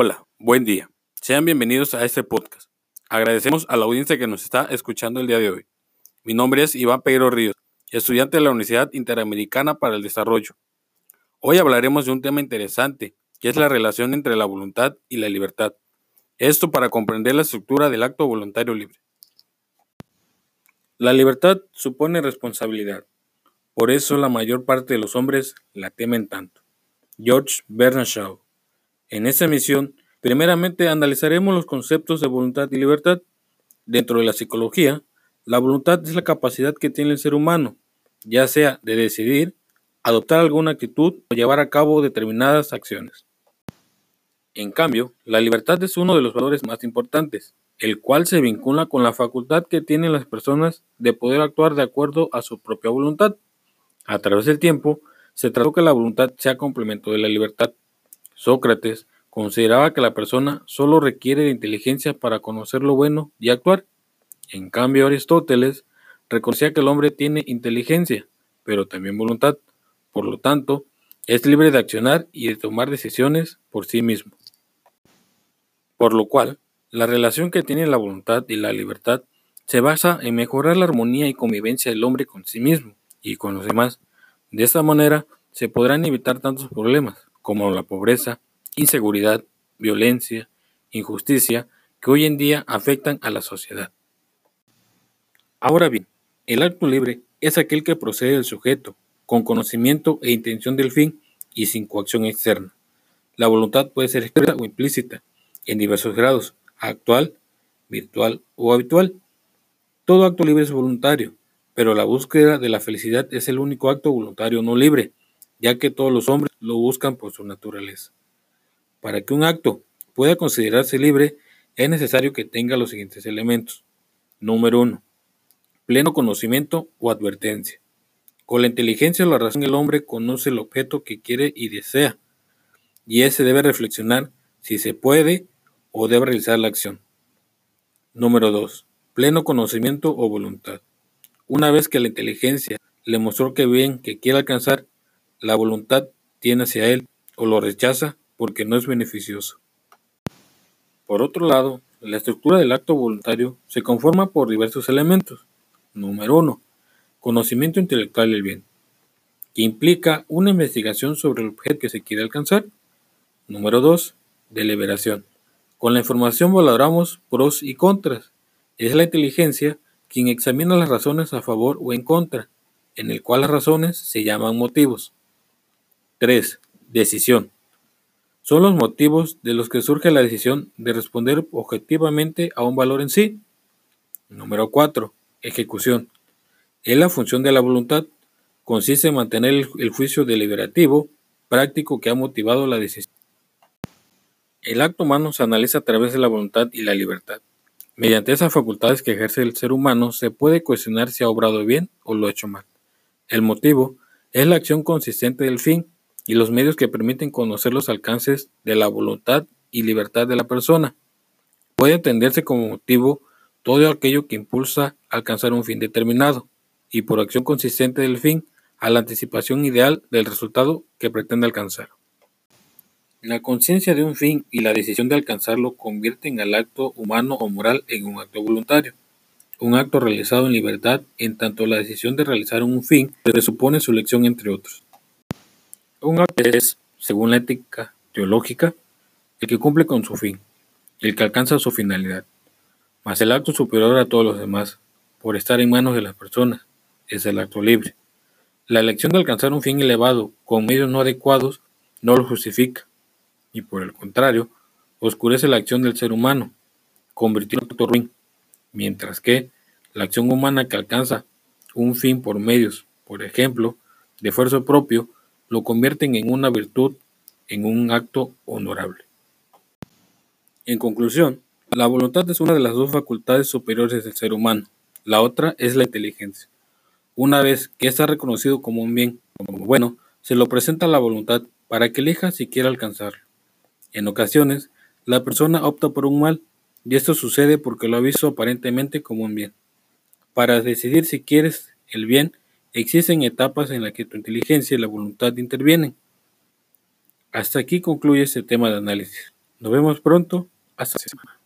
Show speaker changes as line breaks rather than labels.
Hola, buen día. Sean bienvenidos a este podcast. Agradecemos a la audiencia que nos está escuchando el día de hoy. Mi nombre es Iván Pedro Ríos, estudiante de la Universidad Interamericana para el Desarrollo. Hoy hablaremos de un tema interesante, que es la relación entre la voluntad y la libertad. Esto para comprender la estructura del acto voluntario libre. La libertad supone responsabilidad. Por eso la mayor parte de los hombres la temen tanto. George Bernard Shaw en esta emisión, primeramente analizaremos los conceptos de voluntad y libertad. Dentro de la psicología, la voluntad es la capacidad que tiene el ser humano, ya sea de decidir, adoptar alguna actitud o llevar a cabo determinadas acciones. En cambio, la libertad es uno de los valores más importantes, el cual se vincula con la facultad que tienen las personas de poder actuar de acuerdo a su propia voluntad. A través del tiempo, se trató que la voluntad sea complemento de la libertad. Sócrates consideraba que la persona solo requiere de inteligencia para conocer lo bueno y actuar. En cambio, Aristóteles reconocía que el hombre tiene inteligencia, pero también voluntad. Por lo tanto, es libre de accionar y de tomar decisiones por sí mismo. Por lo cual, la relación que tiene la voluntad y la libertad se basa en mejorar la armonía y convivencia del hombre con sí mismo y con los demás. De esta manera se podrán evitar tantos problemas, como la pobreza, inseguridad, violencia, injusticia, que hoy en día afectan a la sociedad. Ahora bien, el acto libre es aquel que procede del sujeto, con conocimiento e intención del fin y sin coacción externa. La voluntad puede ser expresa o implícita, en diversos grados, actual, virtual o habitual. Todo acto libre es voluntario, pero la búsqueda de la felicidad es el único acto voluntario no libre, ya que todos los hombres lo buscan por su naturaleza. Para que un acto pueda considerarse libre, es necesario que tenga los siguientes elementos. Número 1. Pleno conocimiento o advertencia. Con la inteligencia o la razón el hombre conoce el objeto que quiere y desea, y ese debe reflexionar si se puede o debe realizar la acción. Número 2. Pleno conocimiento o voluntad. Una vez que la inteligencia le mostró que bien que quiere alcanzar, la voluntad tiene hacia él o lo rechaza porque no es beneficioso. Por otro lado, la estructura del acto voluntario se conforma por diversos elementos. Número 1. Conocimiento intelectual del bien, que implica una investigación sobre el objeto que se quiere alcanzar. Número 2. Deliberación. Con la información valoramos pros y contras. Es la inteligencia quien examina las razones a favor o en contra, en el cual las razones se llaman motivos. 3. Decisión. Son los motivos de los que surge la decisión de responder objetivamente a un valor en sí. Número 4. Ejecución. Es la función de la voluntad. Consiste en mantener el juicio deliberativo práctico que ha motivado la decisión. El acto humano se analiza a través de la voluntad y la libertad. Mediante esas facultades que ejerce el ser humano se puede cuestionar si ha obrado bien o lo ha hecho mal. El motivo es la acción consistente del fin y los medios que permiten conocer los alcances de la voluntad y libertad de la persona. Puede entenderse como motivo todo aquello que impulsa a alcanzar un fin determinado, y por acción consistente del fin, a la anticipación ideal del resultado que pretende alcanzar. La conciencia de un fin y la decisión de alcanzarlo convierten al acto humano o moral en un acto voluntario, un acto realizado en libertad en tanto la decisión de realizar un fin presupone su elección entre otros. Un acto es, según la ética teológica, el que cumple con su fin, el que alcanza su finalidad, mas el acto superior a todos los demás, por estar en manos de las personas, es el acto libre. La elección de alcanzar un fin elevado con medios no adecuados no lo justifica, y por el contrario, oscurece la acción del ser humano, convirtiendo en acto ruin, mientras que la acción humana que alcanza un fin por medios, por ejemplo, de esfuerzo propio, lo convierten en una virtud, en un acto honorable. En conclusión, la voluntad es una de las dos facultades superiores del ser humano, la otra es la inteligencia. Una vez que está reconocido como un bien, como bueno, se lo presenta a la voluntad para que elija si quiere alcanzarlo. En ocasiones, la persona opta por un mal, y esto sucede porque lo ha visto aparentemente como un bien. Para decidir si quieres el bien, Existen etapas en las que tu inteligencia y la voluntad intervienen. Hasta aquí concluye este tema de análisis. Nos vemos pronto. Hasta la semana.